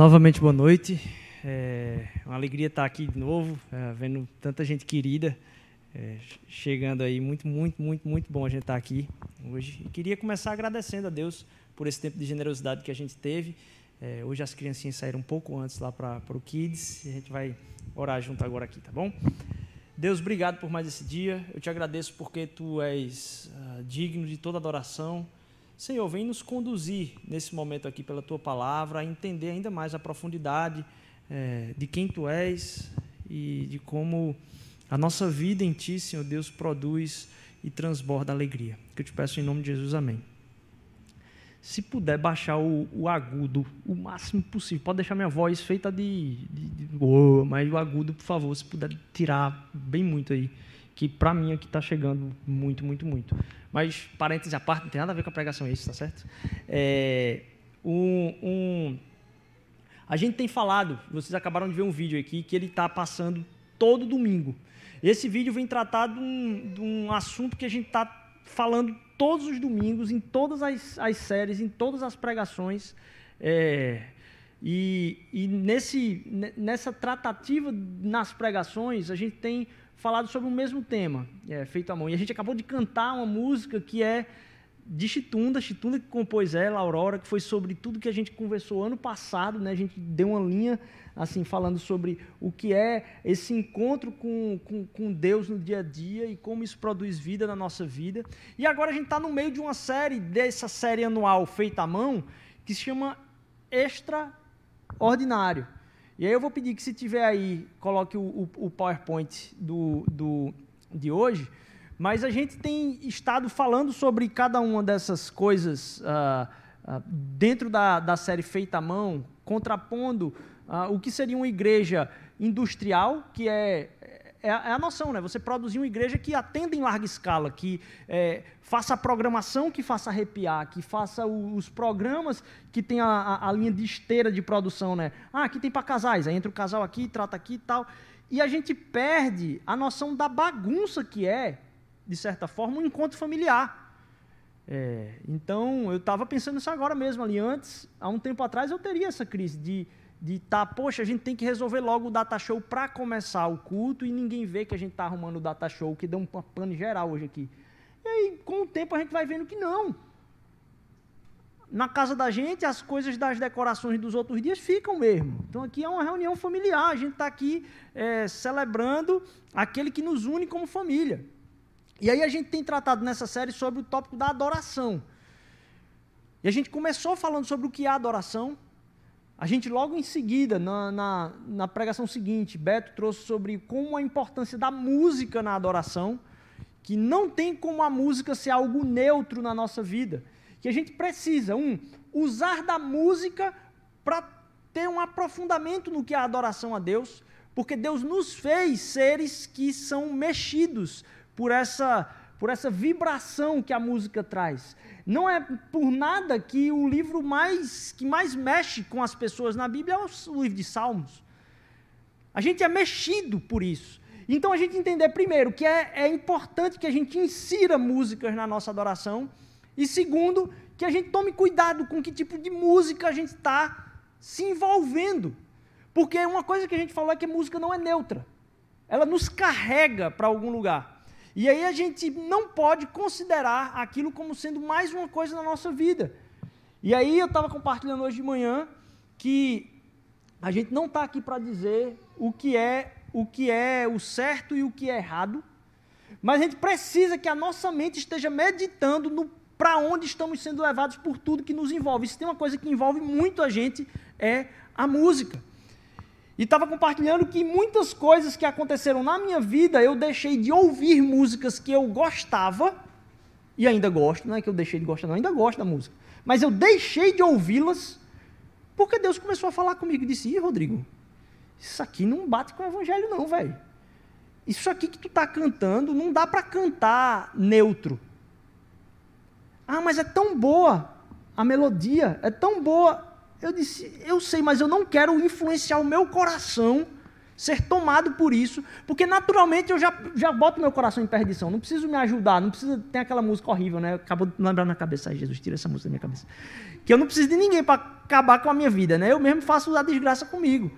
Novamente, boa noite. É uma alegria estar aqui de novo, é, vendo tanta gente querida é, chegando aí. Muito, muito, muito, muito bom a gente estar aqui hoje. E queria começar agradecendo a Deus por esse tempo de generosidade que a gente teve. É, hoje as criancinhas saíram um pouco antes lá para o Kids e a gente vai orar junto agora aqui, tá bom? Deus, obrigado por mais esse dia. Eu te agradeço porque tu és uh, digno de toda adoração. Senhor, vem nos conduzir nesse momento aqui pela tua palavra, a entender ainda mais a profundidade é, de quem tu és e de como a nossa vida em ti, Senhor Deus, produz e transborda alegria. Que eu te peço em nome de Jesus, amém. Se puder baixar o, o agudo o máximo possível, pode deixar minha voz feita de, de, de oh, mas o agudo, por favor, se puder tirar bem muito aí que para mim aqui está chegando muito, muito, muito. Mas, parênteses à parte, não tem nada a ver com a pregação isso, tá certo? É, um, um, a gente tem falado, vocês acabaram de ver um vídeo aqui, que ele está passando todo domingo. Esse vídeo vem tratar de um, de um assunto que a gente está falando todos os domingos, em todas as, as séries, em todas as pregações. É, e, e nesse, nessa tratativa nas pregações, a gente tem falado sobre o mesmo tema, é, feito à mão. E a gente acabou de cantar uma música que é de Chitunda, Chitunda que compôs ela, Aurora, que foi sobre tudo que a gente conversou ano passado, né? A gente deu uma linha assim falando sobre o que é esse encontro com, com, com Deus no dia a dia e como isso produz vida na nossa vida. E agora a gente está no meio de uma série, dessa série anual feita à mão, que se chama Extraordinário. E aí eu vou pedir que se tiver aí, coloque o, o, o PowerPoint do, do, de hoje. Mas a gente tem estado falando sobre cada uma dessas coisas uh, uh, dentro da, da série Feita à Mão, contrapondo uh, o que seria uma igreja industrial, que é é a, é a, noção, né? Você produzir uma igreja que atenda em larga escala, que é, faça a programação que faça arrepiar, que faça o, os programas que tem a, a, a, linha de esteira de produção, né? Ah, aqui tem para casais, aí entra o casal aqui, trata aqui e tal. E a gente perde a noção da bagunça que é, de certa forma, um encontro familiar. É, então, eu estava pensando nisso agora mesmo, ali antes, há um tempo atrás, eu teria essa crise de de estar, tá, poxa, a gente tem que resolver logo o data show para começar o culto e ninguém vê que a gente está arrumando o data show, que deu um pano geral hoje aqui. E aí, com o tempo, a gente vai vendo que não. Na casa da gente, as coisas das decorações dos outros dias ficam mesmo. Então, aqui é uma reunião familiar. A gente está aqui é, celebrando aquele que nos une como família. E aí, a gente tem tratado nessa série sobre o tópico da adoração. E a gente começou falando sobre o que é adoração, a gente, logo em seguida, na, na, na, pregação seguinte, Beto trouxe sobre como a importância da música na adoração, que não tem como a música ser algo neutro na nossa vida. Que a gente precisa, um, usar da música para ter um aprofundamento no que é a adoração a Deus, porque Deus nos fez seres que são mexidos por essa, por essa vibração que a música traz. Não é por nada que o livro mais que mais mexe com as pessoas na Bíblia é o livro de Salmos. A gente é mexido por isso. Então a gente entender primeiro que é, é importante que a gente insira músicas na nossa adoração e segundo que a gente tome cuidado com que tipo de música a gente está se envolvendo, porque uma coisa que a gente falou é que a música não é neutra. Ela nos carrega para algum lugar. E aí a gente não pode considerar aquilo como sendo mais uma coisa na nossa vida. E aí eu estava compartilhando hoje de manhã que a gente não está aqui para dizer o que é o que é o certo e o que é errado, mas a gente precisa que a nossa mente esteja meditando no para onde estamos sendo levados por tudo que nos envolve. Se tem uma coisa que envolve muito a gente é a música. E estava compartilhando que muitas coisas que aconteceram na minha vida, eu deixei de ouvir músicas que eu gostava, e ainda gosto, não é que eu deixei de gostar, não, ainda gosto da música. Mas eu deixei de ouvi-las, porque Deus começou a falar comigo e disse: Ih, Rodrigo, isso aqui não bate com o evangelho, não, velho. Isso aqui que tu está cantando, não dá para cantar neutro. Ah, mas é tão boa a melodia, é tão boa eu disse, eu sei, mas eu não quero influenciar o meu coração ser tomado por isso, porque naturalmente eu já, já boto meu coração em perdição. Não preciso me ajudar, não precisa ter aquela música horrível, né? Acabou de lembrar na cabeça, Jesus, tira essa música da minha cabeça. Que eu não preciso de ninguém para acabar com a minha vida, né? Eu mesmo faço a desgraça comigo.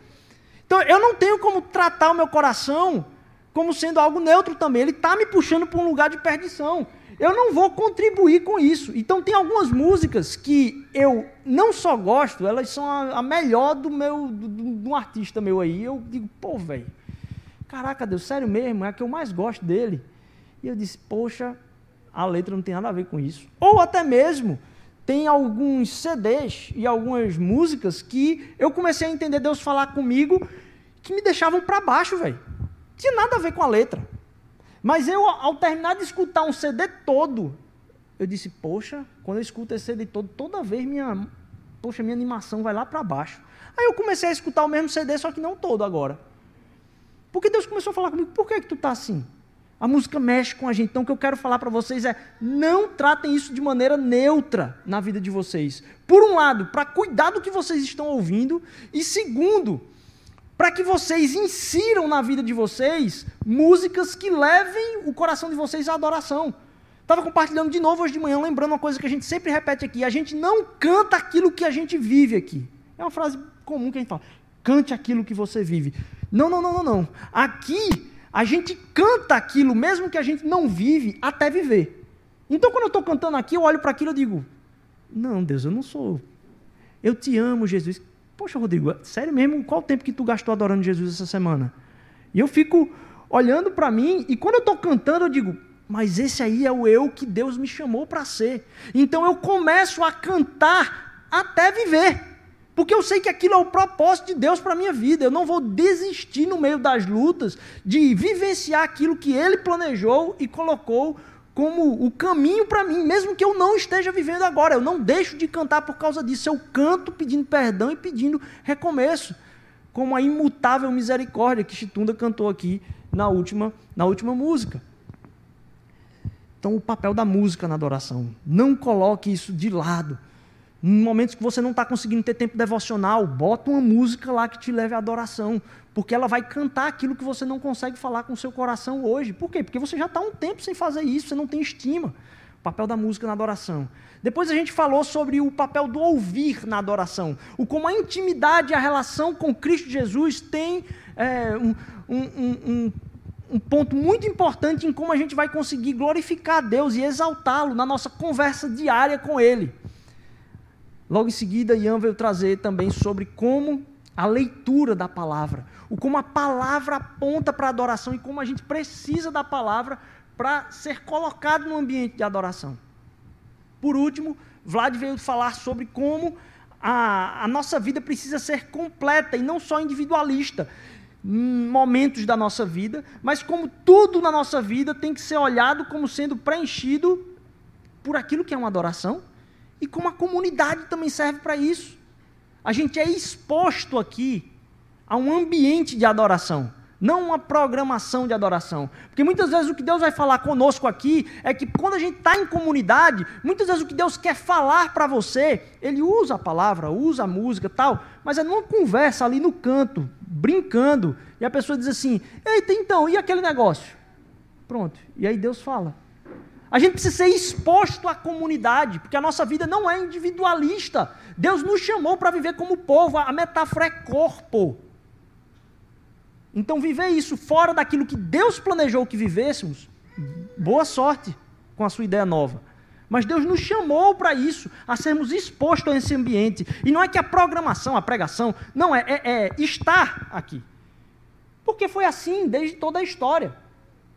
Então eu não tenho como tratar o meu coração como sendo algo neutro também. Ele está me puxando para um lugar de perdição eu não vou contribuir com isso. Então tem algumas músicas que eu não só gosto, elas são a, a melhor do meu, de um artista meu aí. Eu digo, pô, velho, caraca, Deus, sério mesmo, é a que eu mais gosto dele. E eu disse, poxa, a letra não tem nada a ver com isso. Ou até mesmo tem alguns CDs e algumas músicas que eu comecei a entender Deus falar comigo que me deixavam para baixo, velho. Tinha nada a ver com a letra. Mas eu, ao terminar de escutar um CD todo, eu disse, poxa, quando eu escuto esse CD todo, toda vez minha, poxa, minha animação vai lá para baixo. Aí eu comecei a escutar o mesmo CD, só que não todo agora. Porque Deus começou a falar comigo, por que, que tu está assim? A música mexe com a gente. Então, o que eu quero falar para vocês é: não tratem isso de maneira neutra na vida de vocês. Por um lado, para cuidar do que vocês estão ouvindo, e segundo, para que vocês insiram na vida de vocês músicas que levem o coração de vocês à adoração. Estava compartilhando de novo hoje de manhã, lembrando uma coisa que a gente sempre repete aqui: a gente não canta aquilo que a gente vive aqui. É uma frase comum que a gente fala: cante aquilo que você vive. Não, não, não, não, não. Aqui a gente canta aquilo, mesmo que a gente não vive, até viver. Então, quando eu estou cantando aqui, eu olho para aquilo e digo: Não, Deus, eu não sou. Eu te amo, Jesus. Poxa, Rodrigo, sério mesmo? Qual o tempo que tu gastou adorando Jesus essa semana? E eu fico olhando para mim e quando eu estou cantando, eu digo, mas esse aí é o eu que Deus me chamou para ser. Então eu começo a cantar até viver. Porque eu sei que aquilo é o propósito de Deus para a minha vida. Eu não vou desistir no meio das lutas de vivenciar aquilo que Ele planejou e colocou como o caminho para mim, mesmo que eu não esteja vivendo agora. Eu não deixo de cantar por causa disso. Eu canto pedindo perdão e pedindo recomeço, como a imutável misericórdia que Chitunda cantou aqui na última, na última música. Então, o papel da música na adoração. Não coloque isso de lado. Em momentos que você não está conseguindo ter tempo devocional, bota uma música lá que te leve à adoração porque ela vai cantar aquilo que você não consegue falar com o seu coração hoje. Por quê? Porque você já está um tempo sem fazer isso, você não tem estima. O papel da música na adoração. Depois a gente falou sobre o papel do ouvir na adoração. O como a intimidade e a relação com Cristo Jesus tem é, um, um, um, um ponto muito importante em como a gente vai conseguir glorificar Deus e exaltá-lo na nossa conversa diária com Ele. Logo em seguida, Ian veio trazer também sobre como a leitura da palavra, o como a palavra aponta para a adoração e como a gente precisa da palavra para ser colocado no ambiente de adoração. Por último, Vlad veio falar sobre como a, a nossa vida precisa ser completa e não só individualista momentos da nossa vida, mas como tudo na nossa vida tem que ser olhado como sendo preenchido por aquilo que é uma adoração e como a comunidade também serve para isso a gente é exposto aqui a um ambiente de adoração, não uma programação de adoração. Porque muitas vezes o que Deus vai falar conosco aqui é que quando a gente está em comunidade, muitas vezes o que Deus quer falar para você, Ele usa a palavra, usa a música tal, mas é numa conversa ali no canto, brincando, e a pessoa diz assim: Eita, então, e aquele negócio? Pronto, e aí Deus fala. A gente precisa ser exposto à comunidade, porque a nossa vida não é individualista. Deus nos chamou para viver como povo, a metáfora é corpo. Então, viver isso fora daquilo que Deus planejou que vivêssemos, boa sorte com a sua ideia nova. Mas Deus nos chamou para isso, a sermos expostos a esse ambiente. E não é que a programação, a pregação, não, é, é, é estar aqui. Porque foi assim desde toda a história.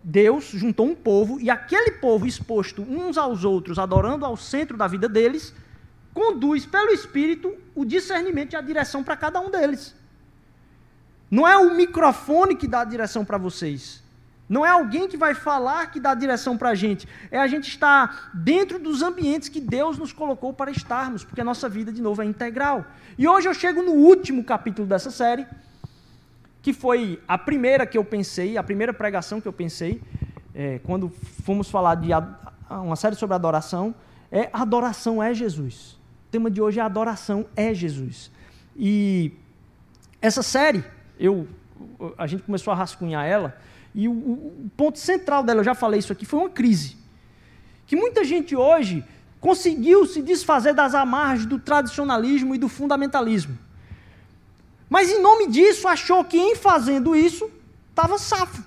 Deus juntou um povo e aquele povo exposto uns aos outros, adorando ao centro da vida deles, conduz pelo Espírito o discernimento e a direção para cada um deles. Não é o microfone que dá a direção para vocês. Não é alguém que vai falar que dá a direção para a gente. É a gente estar dentro dos ambientes que Deus nos colocou para estarmos, porque a nossa vida, de novo, é integral. E hoje eu chego no último capítulo dessa série, que foi a primeira que eu pensei, a primeira pregação que eu pensei, é, quando fomos falar de uma série sobre adoração, é adoração é Jesus. O tema de hoje é adoração é Jesus. E essa série, eu a gente começou a rascunhar ela, e o, o ponto central dela, eu já falei isso aqui, foi uma crise. Que muita gente hoje conseguiu se desfazer das amarras do tradicionalismo e do fundamentalismo. Mas em nome disso, achou que em fazendo isso, estava safo.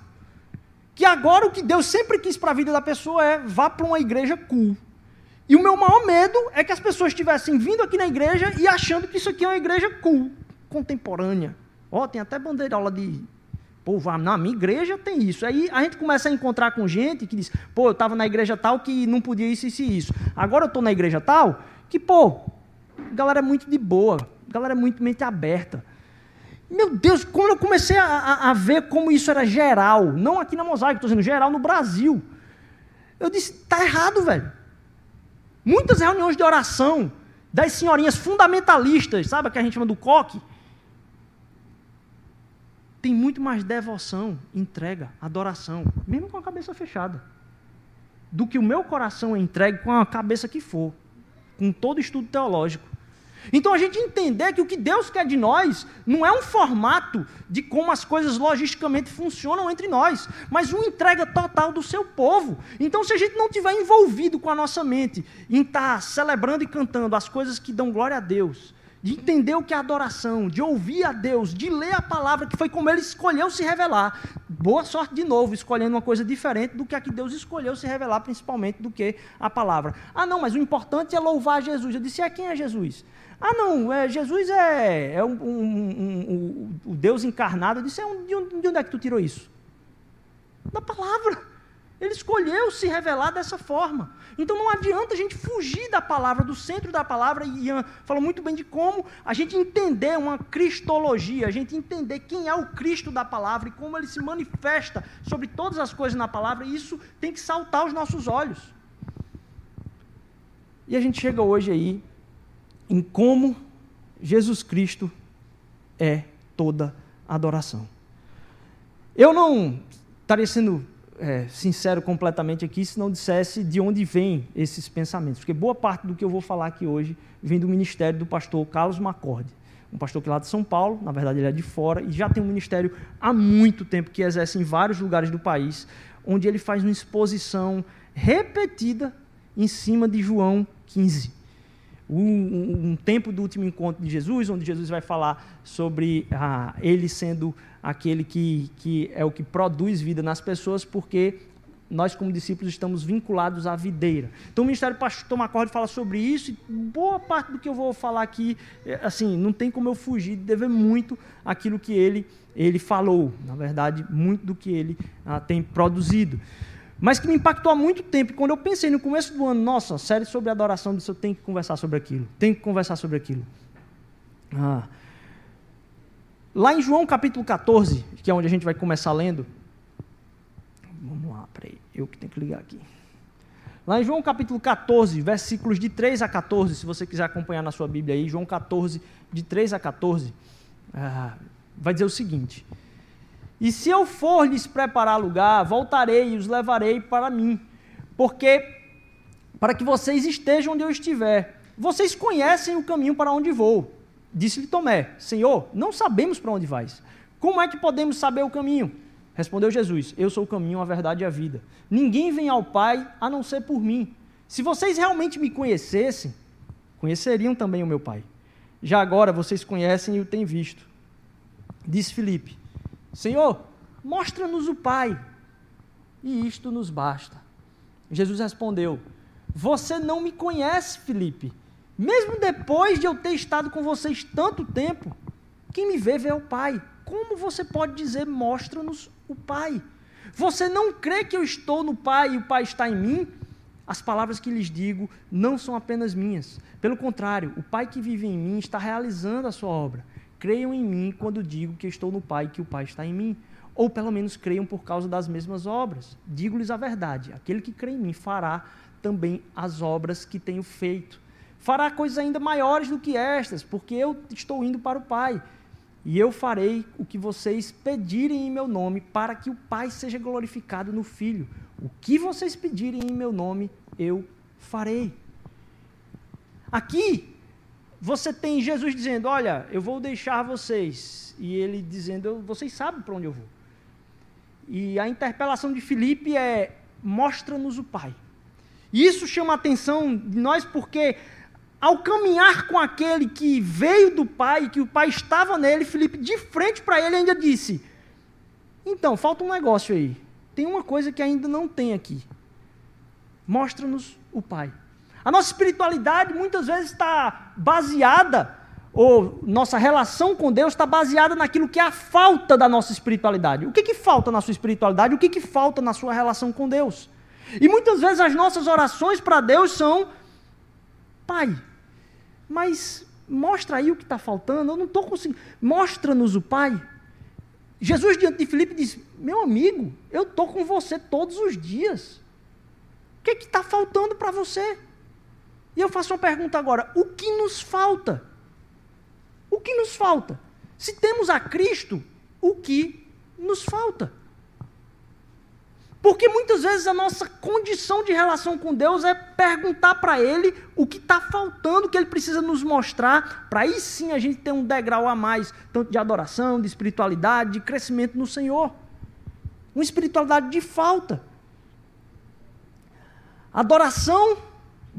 Que agora o que Deus sempre quis para a vida da pessoa é vá para uma igreja cool. E o meu maior medo é que as pessoas estivessem vindo aqui na igreja e achando que isso aqui é uma igreja cool, contemporânea. Ó, oh, tem até bandeirola de. Pô, na minha igreja tem isso. Aí a gente começa a encontrar com gente que diz: pô, eu estava na igreja tal que não podia isso, isso e isso. Agora eu estou na igreja tal que, pô, galera é muito de boa, galera é muito mente aberta. Meu Deus, quando eu comecei a, a, a ver como isso era geral, não aqui na Mosaico, estou dizendo geral no Brasil, eu disse: tá errado, velho. Muitas reuniões de oração das senhorinhas fundamentalistas, sabe que a gente chama do coque? Tem muito mais devoção, entrega, adoração, mesmo com a cabeça fechada, do que o meu coração é entregue com a cabeça que for, com todo estudo teológico. Então a gente entender que o que Deus quer de nós não é um formato de como as coisas logisticamente funcionam entre nós, mas uma entrega total do seu povo. Então, se a gente não tiver envolvido com a nossa mente em estar celebrando e cantando as coisas que dão glória a Deus, de entender o que é adoração, de ouvir a Deus, de ler a palavra, que foi como ele escolheu se revelar. Boa sorte de novo, escolhendo uma coisa diferente do que a que Deus escolheu se revelar, principalmente do que a palavra. Ah, não, mas o importante é louvar Jesus. Eu disse, é quem é Jesus? Ah, não, é, Jesus é, é um, um, um, o Deus encarnado. Eu disse, é de, onde, de onde é que tu tirou isso? Da palavra. Ele escolheu se revelar dessa forma. Então não adianta a gente fugir da palavra, do centro da palavra, e Ian falou muito bem de como a gente entender uma cristologia, a gente entender quem é o Cristo da palavra e como ele se manifesta sobre todas as coisas na palavra, e isso tem que saltar os nossos olhos. E a gente chega hoje aí em como Jesus Cristo é toda adoração. Eu não estaria sendo é, sincero completamente aqui se não dissesse de onde vêm esses pensamentos, porque boa parte do que eu vou falar aqui hoje vem do ministério do pastor Carlos Macorde, um pastor que é lá de São Paulo, na verdade ele é de fora, e já tem um ministério há muito tempo que exerce em vários lugares do país, onde ele faz uma exposição repetida em cima de João 15 um, um, tempo do último encontro de Jesus, onde Jesus vai falar sobre ah, ele sendo aquele que, que é o que produz vida nas pessoas, porque nós, como discípulos, estamos vinculados à videira. Então, o Ministério Pastor Macorde fala sobre isso, e boa parte do que eu vou falar aqui, é, assim, não tem como eu fugir de dever muito aquilo que ele, ele falou. Na verdade, muito do que ele ah, tem produzido mas que me impactou há muito tempo. E quando eu pensei no começo do ano, nossa, série sobre adoração, eu tenho que conversar sobre aquilo, tenho que conversar sobre aquilo. Ah. Lá em João capítulo 14, que é onde a gente vai começar lendo. Vamos lá, peraí, eu que tenho que ligar aqui. Lá em João capítulo 14, versículos de 3 a 14, se você quiser acompanhar na sua Bíblia aí, João 14, de 3 a 14, ah, vai dizer o seguinte. E se eu for lhes preparar lugar, voltarei e os levarei para mim, porque para que vocês estejam onde eu estiver. Vocês conhecem o caminho para onde vou. Disse-lhe Tomé: Senhor, não sabemos para onde vais. Como é que podemos saber o caminho? Respondeu Jesus: Eu sou o caminho, a verdade e a vida. Ninguém vem ao Pai a não ser por mim. Se vocês realmente me conhecessem, conheceriam também o meu Pai. Já agora vocês conhecem e o têm visto. Disse Filipe: Senhor, mostra-nos o Pai, e isto nos basta. Jesus respondeu: Você não me conhece, Felipe. Mesmo depois de eu ter estado com vocês tanto tempo, quem me vê, vê o Pai. Como você pode dizer, mostra-nos o Pai? Você não crê que eu estou no Pai e o Pai está em mim? As palavras que lhes digo não são apenas minhas. Pelo contrário, o Pai que vive em mim está realizando a sua obra. Creiam em mim quando digo que estou no Pai e que o Pai está em mim. Ou pelo menos creiam por causa das mesmas obras. Digo-lhes a verdade: aquele que crê em mim fará também as obras que tenho feito. Fará coisas ainda maiores do que estas, porque eu estou indo para o Pai. E eu farei o que vocês pedirem em meu nome, para que o Pai seja glorificado no Filho. O que vocês pedirem em meu nome, eu farei. Aqui, você tem Jesus dizendo: Olha, eu vou deixar vocês. E ele dizendo: Vocês sabem para onde eu vou. E a interpelação de Filipe é: Mostra-nos o Pai. E isso chama a atenção de nós porque, ao caminhar com aquele que veio do Pai, que o Pai estava nele, Filipe, de frente para ele, ainda disse: Então, falta um negócio aí. Tem uma coisa que ainda não tem aqui. Mostra-nos o Pai. A nossa espiritualidade muitas vezes está baseada, ou nossa relação com Deus está baseada naquilo que é a falta da nossa espiritualidade. O que, que falta na sua espiritualidade? O que, que falta na sua relação com Deus? E muitas vezes as nossas orações para Deus são: Pai, mas mostra aí o que está faltando, eu não estou conseguindo. Mostra-nos o Pai. Jesus, diante de Filipe, diz: Meu amigo, eu estou com você todos os dias. O que está faltando para você? E eu faço uma pergunta agora: o que nos falta? O que nos falta? Se temos a Cristo, o que nos falta? Porque muitas vezes a nossa condição de relação com Deus é perguntar para Ele o que está faltando, que Ele precisa nos mostrar, para aí sim a gente ter um degrau a mais, tanto de adoração, de espiritualidade, de crescimento no Senhor. Uma espiritualidade de falta. Adoração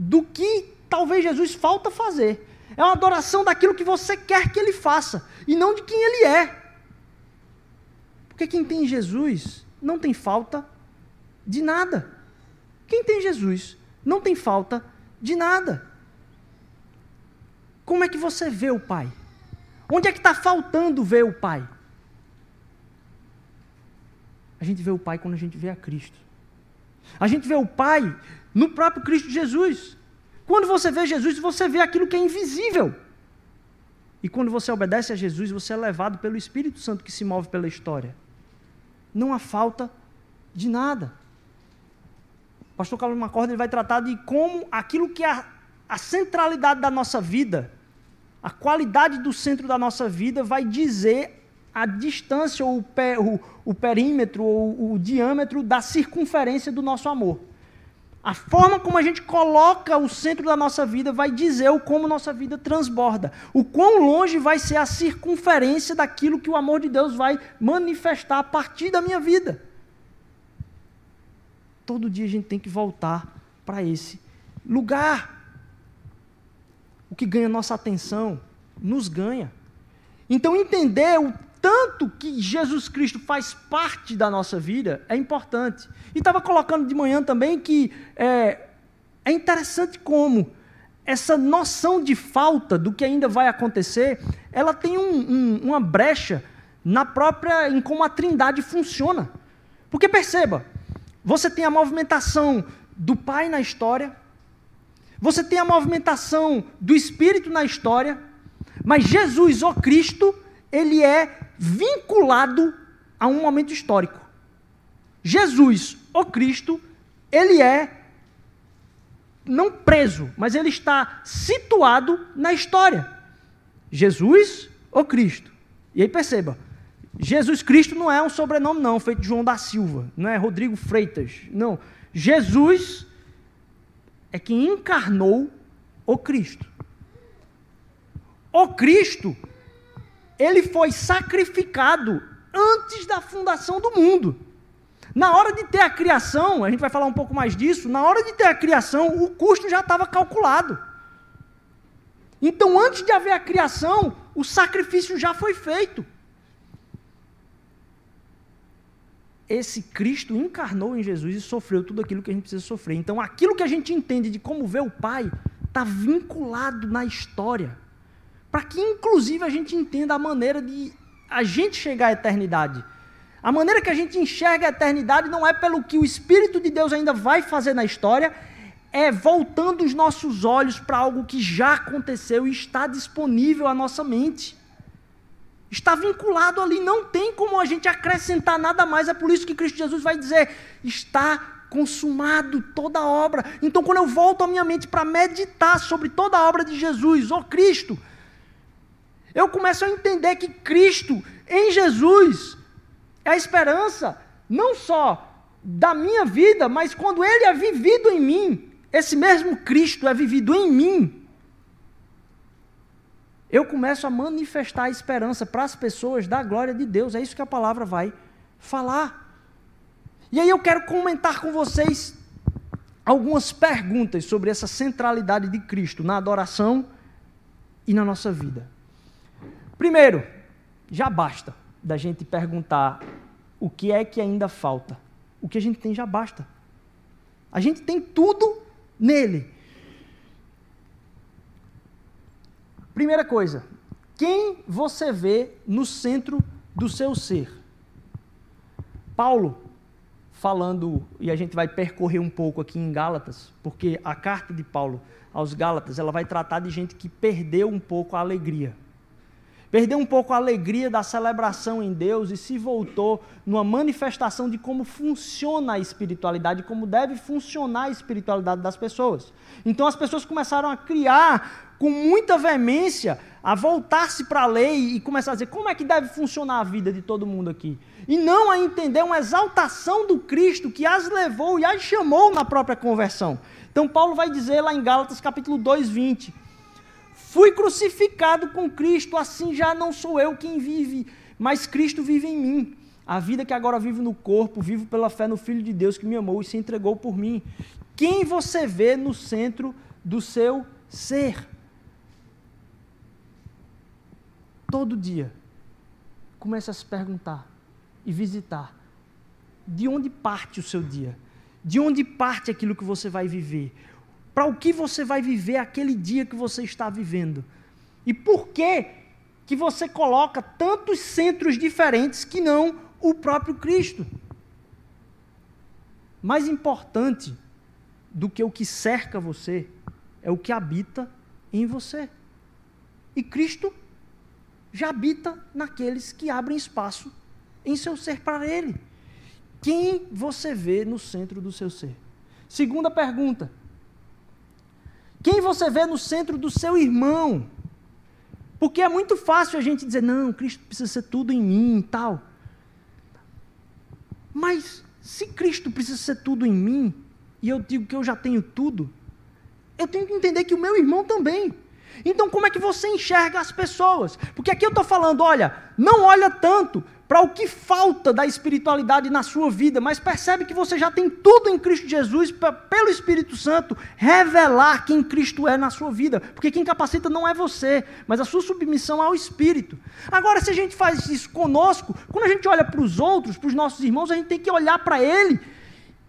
do que talvez Jesus falta fazer. É uma adoração daquilo que você quer que ele faça e não de quem ele é. Porque quem tem Jesus não tem falta de nada. Quem tem Jesus não tem falta de nada. Como é que você vê o Pai? Onde é que está faltando ver o Pai? A gente vê o Pai quando a gente vê a Cristo. A gente vê o Pai no próprio Cristo Jesus. Quando você vê Jesus, você vê aquilo que é invisível. E quando você obedece a Jesus, você é levado pelo Espírito Santo que se move pela história. Não há falta de nada. O pastor Carlos Macorda vai tratar de como aquilo que é a, a centralidade da nossa vida, a qualidade do centro da nossa vida vai dizer a distância, ou o, o, o perímetro, ou o diâmetro da circunferência do nosso amor. A forma como a gente coloca o centro da nossa vida vai dizer o como nossa vida transborda. O quão longe vai ser a circunferência daquilo que o amor de Deus vai manifestar a partir da minha vida. Todo dia a gente tem que voltar para esse lugar. O que ganha nossa atenção nos ganha. Então entender o tanto que Jesus Cristo faz parte da nossa vida é importante. E estava colocando de manhã também que é, é interessante como essa noção de falta do que ainda vai acontecer, ela tem um, um, uma brecha na própria em como a Trindade funciona. Porque perceba, você tem a movimentação do Pai na história, você tem a movimentação do Espírito na história, mas Jesus, o Cristo, ele é vinculado a um momento histórico. Jesus, o Cristo, ele é não preso, mas ele está situado na história. Jesus, o Cristo. E aí perceba, Jesus Cristo não é um sobrenome não, feito de João da Silva, não é Rodrigo Freitas, não. Jesus é quem encarnou o Cristo. O Cristo ele foi sacrificado antes da fundação do mundo. Na hora de ter a criação, a gente vai falar um pouco mais disso, na hora de ter a criação, o custo já estava calculado. Então, antes de haver a criação, o sacrifício já foi feito. Esse Cristo encarnou em Jesus e sofreu tudo aquilo que a gente precisa sofrer. Então, aquilo que a gente entende de como ver o Pai está vinculado na história para que inclusive a gente entenda a maneira de a gente chegar à eternidade. A maneira que a gente enxerga a eternidade não é pelo que o Espírito de Deus ainda vai fazer na história, é voltando os nossos olhos para algo que já aconteceu e está disponível à nossa mente. Está vinculado ali, não tem como a gente acrescentar nada mais. É por isso que Cristo Jesus vai dizer: está consumado toda a obra. Então, quando eu volto a minha mente para meditar sobre toda a obra de Jesus, ó oh Cristo, eu começo a entender que Cristo, em Jesus, é a esperança, não só da minha vida, mas quando Ele é vivido em mim, esse mesmo Cristo é vivido em mim. eu começo a manifestar a esperança para as pessoas da glória de Deus. É isso que a palavra vai falar. E aí eu quero comentar com vocês algumas perguntas sobre essa centralidade de Cristo na adoração e na nossa vida. Primeiro, já basta da gente perguntar o que é que ainda falta. O que a gente tem já basta. A gente tem tudo nele. Primeira coisa, quem você vê no centro do seu ser? Paulo, falando, e a gente vai percorrer um pouco aqui em Gálatas, porque a carta de Paulo aos Gálatas, ela vai tratar de gente que perdeu um pouco a alegria. Perdeu um pouco a alegria da celebração em Deus e se voltou numa manifestação de como funciona a espiritualidade, como deve funcionar a espiritualidade das pessoas. Então as pessoas começaram a criar com muita veemência, a voltar-se para a lei e começar a dizer como é que deve funcionar a vida de todo mundo aqui. E não a entender uma exaltação do Cristo que as levou e as chamou na própria conversão. Então Paulo vai dizer lá em Gálatas capítulo 2, 20 Fui crucificado com Cristo, assim já não sou eu quem vive, mas Cristo vive em mim. A vida que agora vivo no corpo, vivo pela fé no Filho de Deus que me amou e se entregou por mim. Quem você vê no centro do seu ser? Todo dia, comece a se perguntar e visitar: de onde parte o seu dia? De onde parte aquilo que você vai viver? Para o que você vai viver aquele dia que você está vivendo. E por que que você coloca tantos centros diferentes que não o próprio Cristo? Mais importante do que o que cerca você é o que habita em você. E Cristo já habita naqueles que abrem espaço em seu ser para Ele. Quem você vê no centro do seu ser? Segunda pergunta: quem você vê no centro do seu irmão? Porque é muito fácil a gente dizer, não, Cristo precisa ser tudo em mim e tal. Mas se Cristo precisa ser tudo em mim, e eu digo que eu já tenho tudo, eu tenho que entender que o meu irmão também. Então, como é que você enxerga as pessoas? Porque aqui eu estou falando, olha, não olha tanto para o que falta da espiritualidade na sua vida, mas percebe que você já tem tudo em Cristo Jesus, pra, pelo Espírito Santo, revelar quem Cristo é na sua vida. Porque quem capacita não é você, mas a sua submissão ao Espírito. Agora, se a gente faz isso conosco, quando a gente olha para os outros, para os nossos irmãos, a gente tem que olhar para ele.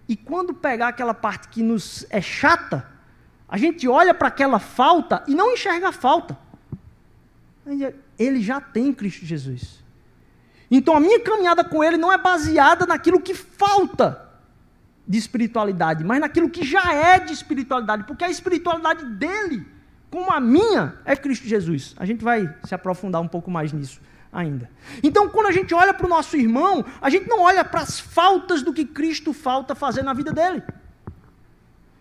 E quando pegar aquela parte que nos é chata, a gente olha para aquela falta e não enxerga a falta. Ele já tem Cristo Jesus. Então a minha caminhada com Ele não é baseada naquilo que falta de espiritualidade, mas naquilo que já é de espiritualidade, porque a espiritualidade dele, como a minha, é Cristo Jesus. A gente vai se aprofundar um pouco mais nisso ainda. Então, quando a gente olha para o nosso irmão, a gente não olha para as faltas do que Cristo falta fazer na vida dele,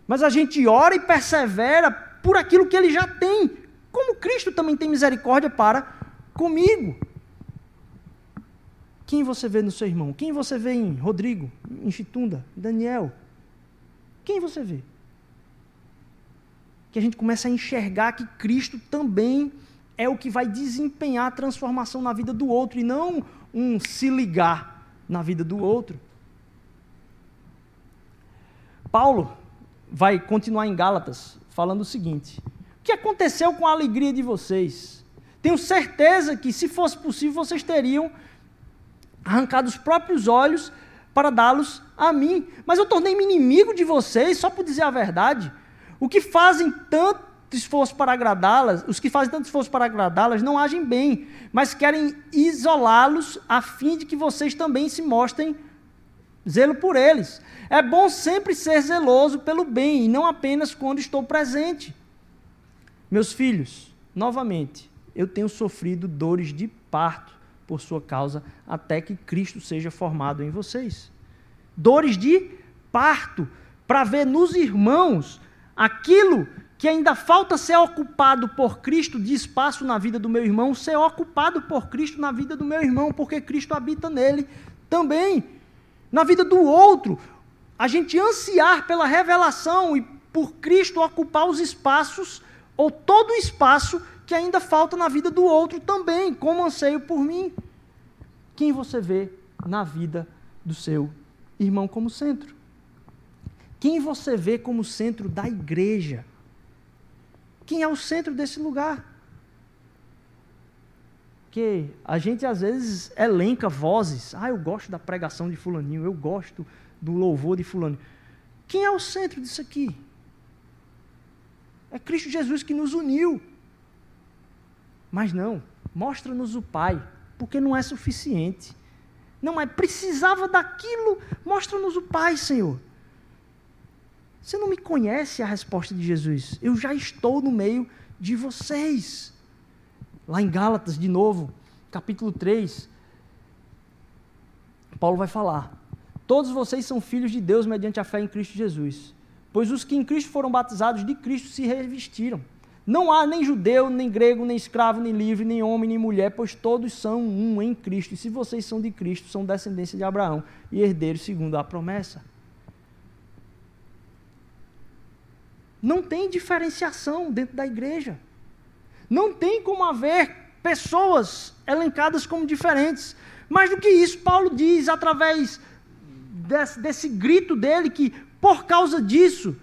mas a gente ora e persevera por aquilo que ele já tem, como Cristo também tem misericórdia para comigo. Quem você vê no seu irmão? Quem você vê em Rodrigo, em Chitunda, Daniel? Quem você vê? Que a gente começa a enxergar que Cristo também é o que vai desempenhar a transformação na vida do outro e não um se ligar na vida do outro. Paulo vai continuar em Gálatas falando o seguinte: O que aconteceu com a alegria de vocês? Tenho certeza que, se fosse possível, vocês teriam arrancado os próprios olhos para dá-los a mim. Mas eu tornei-me inimigo de vocês, só por dizer a verdade. O que fazem tanto esforço para agradá-las, os que fazem tanto esforço para agradá-las não agem bem, mas querem isolá-los a fim de que vocês também se mostrem zelo por eles. É bom sempre ser zeloso pelo bem e não apenas quando estou presente. Meus filhos, novamente, eu tenho sofrido dores de parto por sua causa, até que Cristo seja formado em vocês. Dores de parto, para ver nos irmãos aquilo que ainda falta ser ocupado por Cristo de espaço na vida do meu irmão, ser ocupado por Cristo na vida do meu irmão, porque Cristo habita nele também. Na vida do outro, a gente ansiar pela revelação e por Cristo ocupar os espaços, ou todo o espaço que ainda falta na vida do outro também, como anseio por mim. Quem você vê na vida do seu irmão como centro? Quem você vê como centro da igreja? Quem é o centro desse lugar? Que a gente às vezes elenca vozes. Ah, eu gosto da pregação de fulaninho, eu gosto do louvor de fulano. Quem é o centro disso aqui? É Cristo Jesus que nos uniu. Mas não, mostra-nos o Pai, porque não é suficiente. Não, mas precisava daquilo, mostra-nos o Pai, Senhor. Você não me conhece a resposta de Jesus. Eu já estou no meio de vocês. Lá em Gálatas, de novo, capítulo 3, Paulo vai falar: Todos vocês são filhos de Deus mediante a fé em Cristo Jesus. Pois os que em Cristo foram batizados de Cristo se revestiram. Não há nem judeu, nem grego, nem escravo, nem livre, nem homem, nem mulher, pois todos são um em Cristo. E se vocês são de Cristo, são descendência de Abraão e herdeiros segundo a promessa. Não tem diferenciação dentro da igreja. Não tem como haver pessoas elencadas como diferentes. Mais do que isso, Paulo diz através desse, desse grito dele que por causa disso,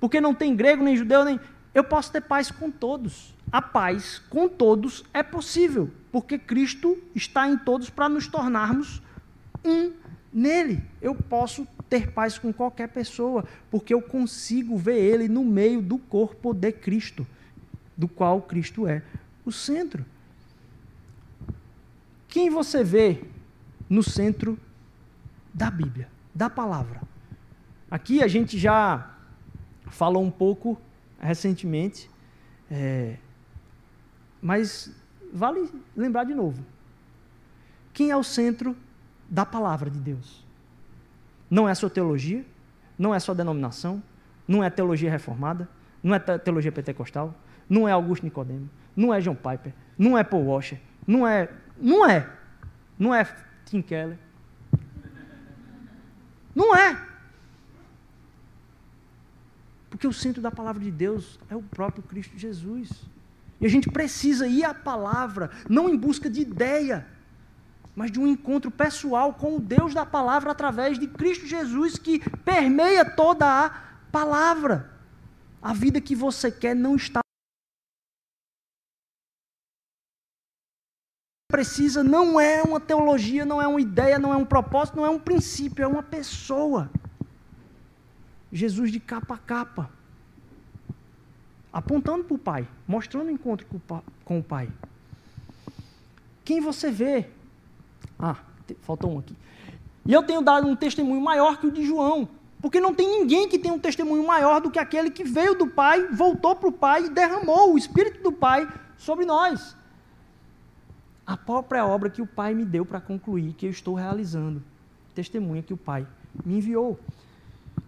porque não tem grego nem judeu nem eu posso ter paz com todos. A paz com todos é possível, porque Cristo está em todos para nos tornarmos um nele. Eu posso ter paz com qualquer pessoa, porque eu consigo ver ele no meio do corpo de Cristo, do qual Cristo é o centro. Quem você vê no centro da Bíblia, da palavra? Aqui a gente já falou um pouco recentemente, é, mas vale lembrar de novo. Quem é o centro da palavra de Deus? Não é a sua teologia, não é a sua denominação, não é a teologia reformada, não é a teologia pentecostal, não é Augusto Nicodemo, não é John Piper, não é Paul Washer, não é, não é, não é Tim Keller. Não é. Porque o centro da palavra de Deus é o próprio Cristo Jesus. E a gente precisa ir à palavra, não em busca de ideia, mas de um encontro pessoal com o Deus da palavra através de Cristo Jesus que permeia toda a palavra. A vida que você quer não está precisa não é uma teologia, não é uma ideia, não é um propósito, não é um princípio, é uma pessoa. Jesus de capa a capa, apontando para o Pai, mostrando o encontro com o Pai. Quem você vê ah, faltou um aqui. E eu tenho dado um testemunho maior que o de João, porque não tem ninguém que tenha um testemunho maior do que aquele que veio do Pai, voltou para o Pai e derramou o Espírito do Pai sobre nós. A própria obra que o Pai me deu para concluir, que eu estou realizando. Testemunha que o Pai me enviou.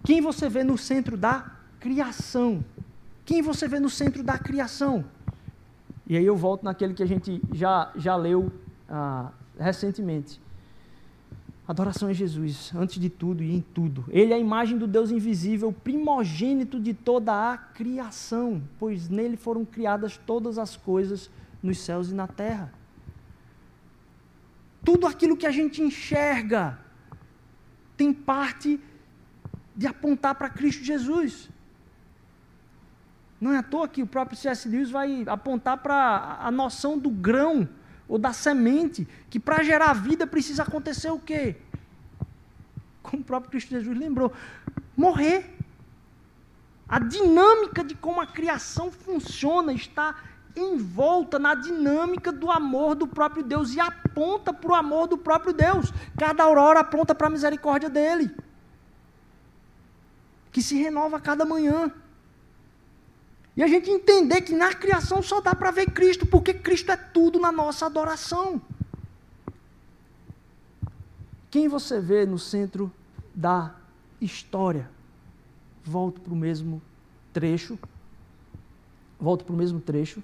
Quem você vê no centro da criação? Quem você vê no centro da criação? E aí eu volto naquele que a gente já, já leu ah, recentemente. Adoração a Jesus, antes de tudo e em tudo. Ele é a imagem do Deus invisível, primogênito de toda a criação, pois nele foram criadas todas as coisas nos céus e na terra. Tudo aquilo que a gente enxerga tem parte de apontar para Cristo Jesus. Não é à toa que o próprio C.S. Lewis vai apontar para a noção do grão ou da semente, que para gerar vida precisa acontecer o quê? Como o próprio Cristo Jesus lembrou, morrer. A dinâmica de como a criação funciona está envolta na dinâmica do amor do próprio Deus e aponta para o amor do próprio Deus. Cada aurora aponta para a misericórdia dele, que se renova a cada manhã. E a gente entender que na criação só dá para ver Cristo, porque Cristo é tudo na nossa adoração. Quem você vê no centro da história? Volto para o mesmo trecho. Volto para o mesmo trecho.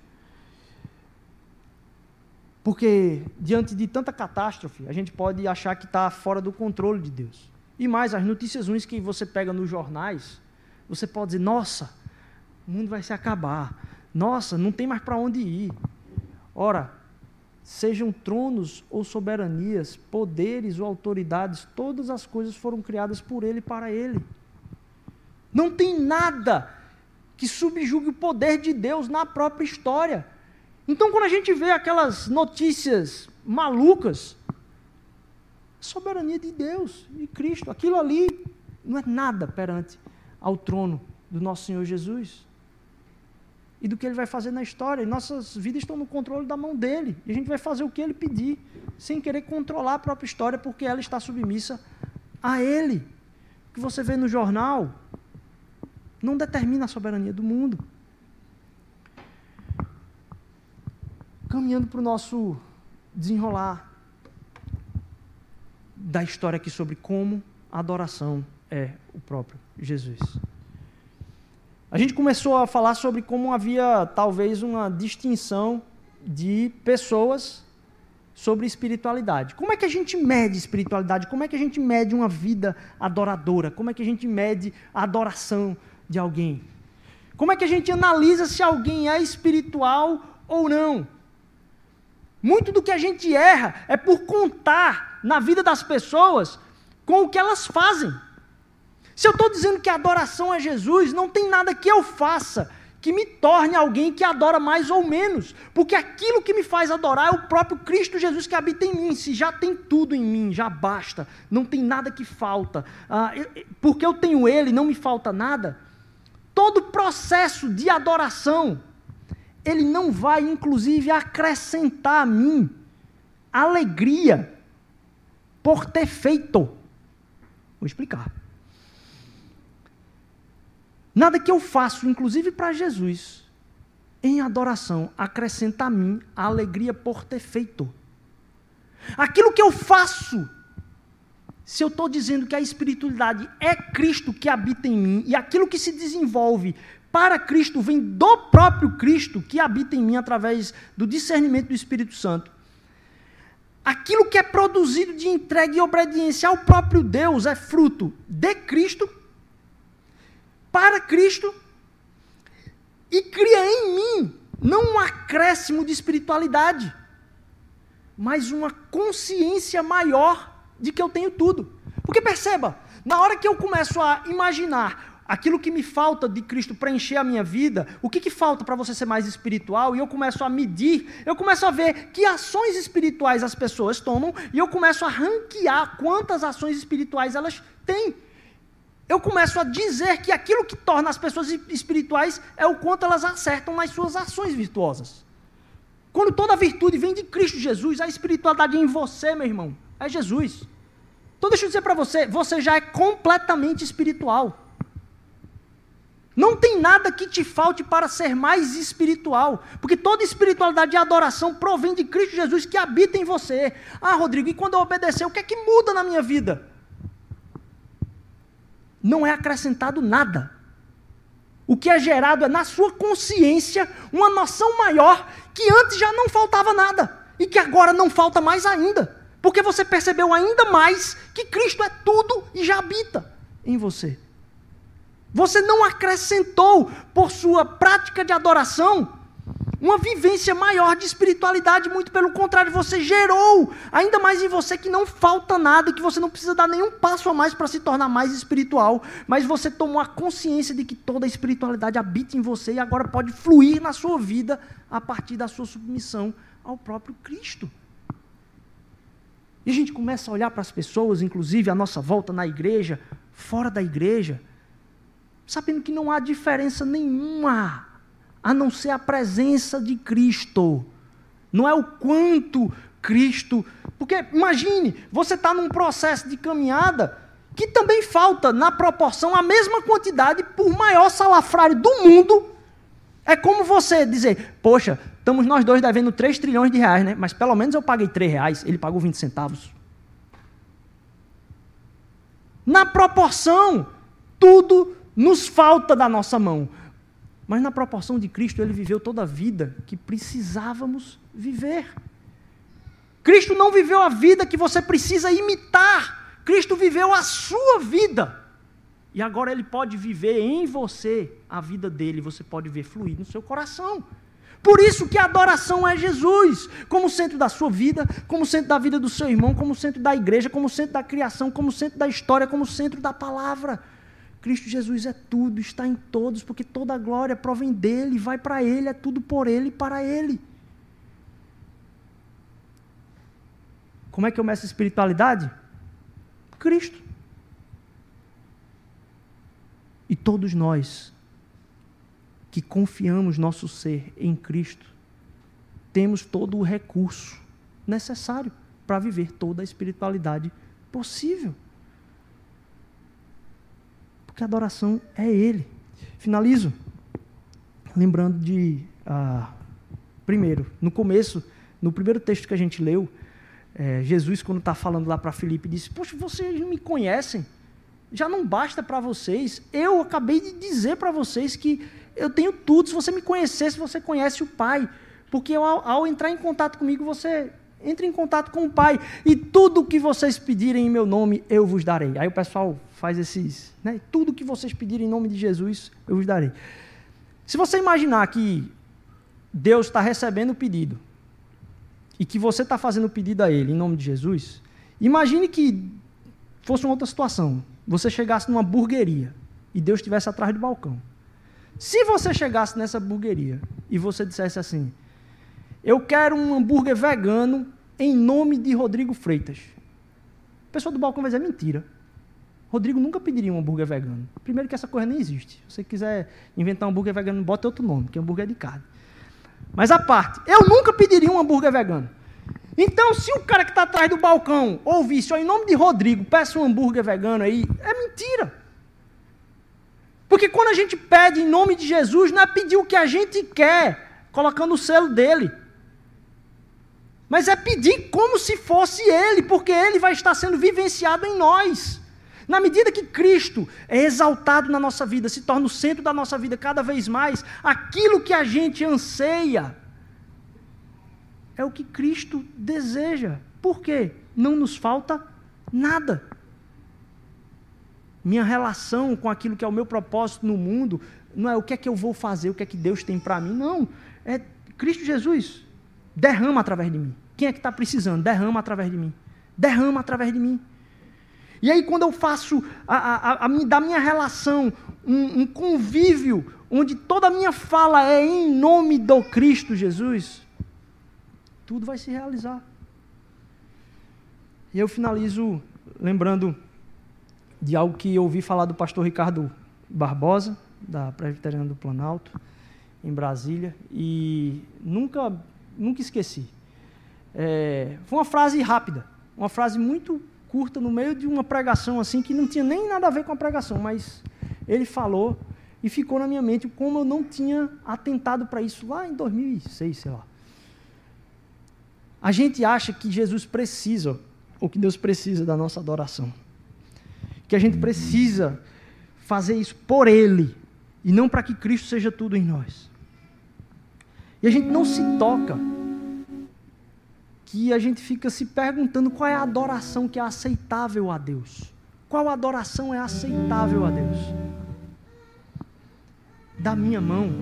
Porque diante de tanta catástrofe, a gente pode achar que está fora do controle de Deus. E mais, as notícias ruins que você pega nos jornais, você pode dizer, nossa, o mundo vai se acabar. Nossa, não tem mais para onde ir. Ora, sejam tronos ou soberanias, poderes ou autoridades, todas as coisas foram criadas por Ele e para Ele. Não tem nada que subjugue o poder de Deus na própria história. Então, quando a gente vê aquelas notícias malucas, soberania de Deus, de Cristo, aquilo ali não é nada perante ao trono do nosso Senhor Jesus e do que ele vai fazer na história. E nossas vidas estão no controle da mão dele. E a gente vai fazer o que ele pedir, sem querer controlar a própria história, porque ela está submissa a ele. O que você vê no jornal não determina a soberania do mundo. Caminhando para o nosso desenrolar da história aqui sobre como a adoração é o próprio Jesus. A gente começou a falar sobre como havia talvez uma distinção de pessoas sobre espiritualidade. Como é que a gente mede espiritualidade? Como é que a gente mede uma vida adoradora? Como é que a gente mede a adoração de alguém? Como é que a gente analisa se alguém é espiritual ou não? Muito do que a gente erra é por contar na vida das pessoas com o que elas fazem. Se eu estou dizendo que a adoração é Jesus, não tem nada que eu faça que me torne alguém que adora mais ou menos, porque aquilo que me faz adorar é o próprio Cristo Jesus que habita em mim. Se já tem tudo em mim, já basta, não tem nada que falta, ah, porque eu tenho Ele, não me falta nada. Todo processo de adoração, ele não vai, inclusive, acrescentar a mim alegria por ter feito. Vou explicar. Nada que eu faço, inclusive para Jesus, em adoração, acrescenta a mim a alegria por ter feito. Aquilo que eu faço, se eu estou dizendo que a espiritualidade é Cristo que habita em mim, e aquilo que se desenvolve para Cristo vem do próprio Cristo que habita em mim através do discernimento do Espírito Santo. Aquilo que é produzido de entrega e obediência ao próprio Deus é fruto de Cristo para Cristo e cria em mim não um acréscimo de espiritualidade, mas uma consciência maior de que eu tenho tudo. Porque perceba, na hora que eu começo a imaginar aquilo que me falta de Cristo preencher a minha vida, o que, que falta para você ser mais espiritual, e eu começo a medir, eu começo a ver que ações espirituais as pessoas tomam, e eu começo a ranquear quantas ações espirituais elas têm eu começo a dizer que aquilo que torna as pessoas espirituais é o quanto elas acertam nas suas ações virtuosas. Quando toda virtude vem de Cristo Jesus, a espiritualidade em você, meu irmão, é Jesus. Então deixa eu dizer para você, você já é completamente espiritual. Não tem nada que te falte para ser mais espiritual, porque toda espiritualidade e adoração provém de Cristo Jesus que habita em você. Ah, Rodrigo, e quando eu obedecer, o que é que muda na minha vida? não é acrescentado nada. O que é gerado é na sua consciência uma noção maior que antes já não faltava nada e que agora não falta mais ainda, porque você percebeu ainda mais que Cristo é tudo e já habita em você. Você não acrescentou por sua prática de adoração uma vivência maior de espiritualidade, muito pelo contrário, você gerou ainda mais em você que não falta nada, que você não precisa dar nenhum passo a mais para se tornar mais espiritual, mas você tomou a consciência de que toda a espiritualidade habita em você e agora pode fluir na sua vida a partir da sua submissão ao próprio Cristo. E a gente começa a olhar para as pessoas, inclusive a nossa volta na igreja, fora da igreja, sabendo que não há diferença nenhuma a não ser a presença de Cristo. Não é o quanto Cristo. Porque imagine, você está num processo de caminhada que também falta, na proporção, a mesma quantidade por maior salafrário do mundo. É como você dizer, poxa, estamos nós dois devendo 3 trilhões de reais, né? Mas pelo menos eu paguei 3 reais, ele pagou 20 centavos. Na proporção, tudo nos falta da nossa mão. Mas na proporção de Cristo, ele viveu toda a vida que precisávamos viver. Cristo não viveu a vida que você precisa imitar. Cristo viveu a sua vida. E agora ele pode viver em você a vida dele, você pode ver fluir no seu coração. Por isso que a adoração é Jesus, como centro da sua vida, como centro da vida do seu irmão, como centro da igreja, como centro da criação, como centro da história, como centro da palavra. Cristo Jesus é tudo, está em todos, porque toda a glória provém dele, vai para ele, é tudo por ele e para ele. Como é que eu meço espiritualidade? Cristo. E todos nós que confiamos nosso ser em Cristo, temos todo o recurso necessário para viver toda a espiritualidade possível. Porque a adoração é Ele. Finalizo lembrando de. Ah, primeiro, no começo, no primeiro texto que a gente leu, é, Jesus, quando está falando lá para Filipe, disse: Poxa, vocês não me conhecem já não basta para vocês. Eu acabei de dizer para vocês que eu tenho tudo. Se você me conhecesse, você conhece o Pai. Porque ao, ao, entrar em contato comigo, você entra em contato com o Pai. E tudo que vocês pedirem em meu nome, eu vos darei. Aí o pessoal faz esses. Né? Tudo que vocês pedirem em nome de Jesus, eu vos darei. Se você imaginar que Deus está recebendo o pedido e que você está fazendo o pedido a Ele em nome de Jesus, imagine que fosse uma outra situação você chegasse numa burgueria e Deus estivesse atrás do balcão. Se você chegasse nessa burgueria e você dissesse assim: Eu quero um hambúrguer vegano em nome de Rodrigo Freitas. A pessoa do balcão vai dizer: Mentira. Rodrigo nunca pediria um hambúrguer vegano. Primeiro que essa coisa nem existe. Se você quiser inventar um hambúrguer vegano, bota outro nome, que é hambúrguer de carne. Mas a parte, eu nunca pediria um hambúrguer vegano. Então, se o cara que está atrás do balcão ouvisse, em nome de Rodrigo, peça um hambúrguer vegano aí, é mentira. Porque quando a gente pede em nome de Jesus, não é pedir o que a gente quer, colocando o selo dele. Mas é pedir como se fosse ele, porque ele vai estar sendo vivenciado em nós. Na medida que Cristo é exaltado na nossa vida, se torna o centro da nossa vida cada vez mais, aquilo que a gente anseia, é o que Cristo deseja. Por quê? Não nos falta nada. Minha relação com aquilo que é o meu propósito no mundo não é o que é que eu vou fazer, o que é que Deus tem para mim. Não. É Cristo Jesus. Derrama através de mim. Quem é que está precisando? Derrama através de mim. Derrama através de mim. E aí, quando eu faço a, a, a, da minha relação um, um convívio onde toda a minha fala é em nome do Cristo Jesus, tudo vai se realizar. E eu finalizo lembrando de algo que eu ouvi falar do pastor Ricardo Barbosa, da Presbiteriana do Planalto, em Brasília, e nunca, nunca esqueci. É, foi uma frase rápida, uma frase muito curta no meio de uma pregação assim que não tinha nem nada a ver com a pregação, mas ele falou e ficou na minha mente como eu não tinha atentado para isso lá em 2006, sei lá. A gente acha que Jesus precisa, ou que Deus precisa da nossa adoração. Que a gente precisa fazer isso por Ele, e não para que Cristo seja tudo em nós. A gente não se toca que a gente fica se perguntando qual é a adoração que é aceitável a Deus. Qual adoração é aceitável a Deus? Da minha mão,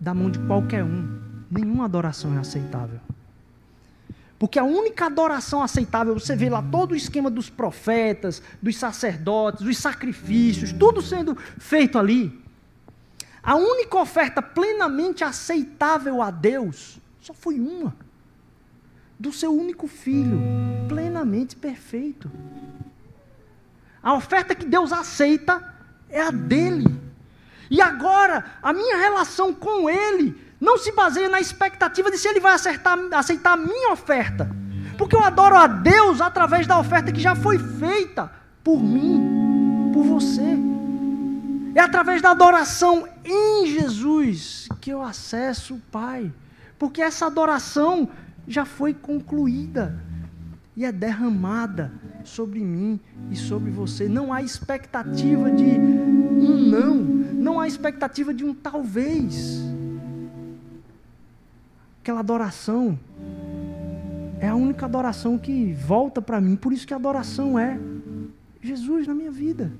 da mão de qualquer um, nenhuma adoração é aceitável. Porque a única adoração aceitável, você vê lá todo o esquema dos profetas, dos sacerdotes, dos sacrifícios, tudo sendo feito ali. A única oferta plenamente aceitável a Deus só foi uma. Do seu único filho, plenamente perfeito. A oferta que Deus aceita é a dele. E agora, a minha relação com ele não se baseia na expectativa de se ele vai acertar, aceitar a minha oferta. Porque eu adoro a Deus através da oferta que já foi feita por mim, por você. É através da adoração em Jesus que eu acesso o Pai. Porque essa adoração já foi concluída e é derramada sobre mim e sobre você. Não há expectativa de um não, não há expectativa de um talvez aquela adoração é a única adoração que volta para mim. Por isso que a adoração é Jesus na minha vida.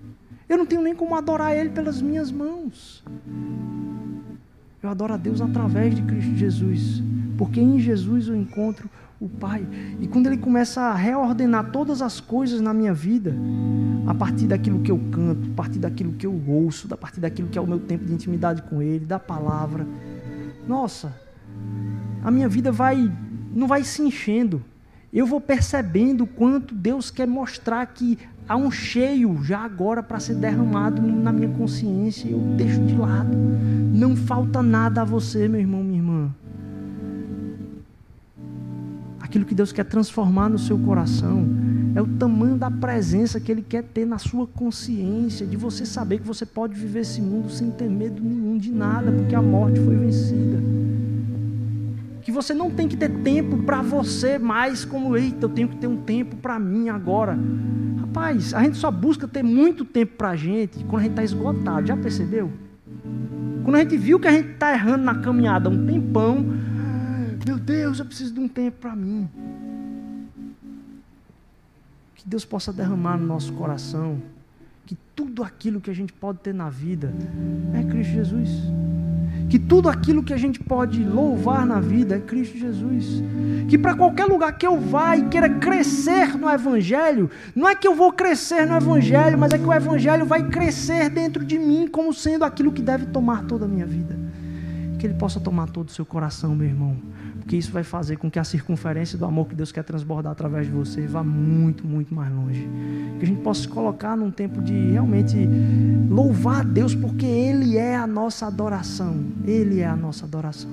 Eu não tenho nem como adorar Ele pelas minhas mãos. Eu adoro a Deus através de Cristo Jesus, porque em Jesus eu encontro o Pai. E quando Ele começa a reordenar todas as coisas na minha vida, a partir daquilo que eu canto, a partir daquilo que eu ouço, a partir daquilo que é o meu tempo de intimidade com Ele, da palavra, nossa, a minha vida vai não vai se enchendo. Eu vou percebendo o quanto Deus quer mostrar que há um cheio já agora para ser derramado na minha consciência. Eu deixo de lado. Não falta nada a você, meu irmão, minha irmã. Aquilo que Deus quer transformar no seu coração é o tamanho da presença que Ele quer ter na sua consciência, de você saber que você pode viver esse mundo sem ter medo nenhum de nada, porque a morte foi vencida que você não tem que ter tempo para você mais como, eita, eu tenho que ter um tempo para mim agora. Rapaz, a gente só busca ter muito tempo para a gente quando a gente está esgotado, já percebeu? Quando a gente viu que a gente está errando na caminhada um tempão, meu Deus, eu preciso de um tempo para mim. Que Deus possa derramar no nosso coração que tudo aquilo que a gente pode ter na vida é Cristo Jesus que tudo aquilo que a gente pode louvar na vida é Cristo Jesus. Que para qualquer lugar que eu vá e queira crescer no Evangelho, não é que eu vou crescer no Evangelho, mas é que o Evangelho vai crescer dentro de mim como sendo aquilo que deve tomar toda a minha vida. Que Ele possa tomar todo o seu coração, meu irmão porque isso vai fazer com que a circunferência do amor que Deus quer transbordar através de você vá muito, muito mais longe. Que a gente possa se colocar num tempo de realmente louvar a Deus, porque Ele é a nossa adoração. Ele é a nossa adoração.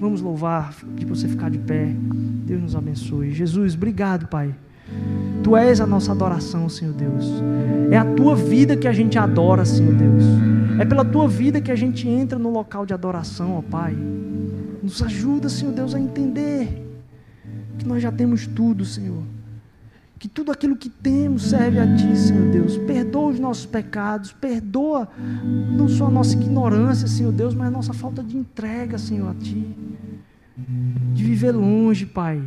Vamos louvar, de você ficar de pé. Deus nos abençoe. Jesus, obrigado, Pai. Tu és a nossa adoração, Senhor Deus. É a tua vida que a gente adora, Senhor Deus. É pela tua vida que a gente entra no local de adoração, ó Pai. Nos ajuda, Senhor Deus, a entender que nós já temos tudo, Senhor. Que tudo aquilo que temos serve a Ti, Senhor Deus. Perdoa os nossos pecados, perdoa não só a nossa ignorância, Senhor Deus, mas a nossa falta de entrega, Senhor, a Ti. De viver longe, Pai,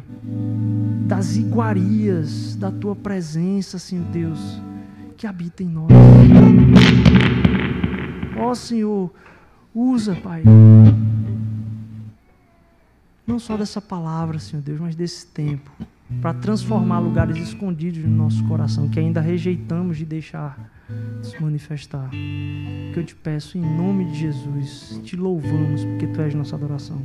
das iguarias da Tua presença, Senhor Deus, que habita em nós. Ó Senhor, usa, Pai não só dessa palavra, Senhor Deus, mas desse tempo, para transformar lugares escondidos no nosso coração, que ainda rejeitamos de deixar se manifestar. Que eu te peço em nome de Jesus, te louvamos, porque tu és nossa adoração.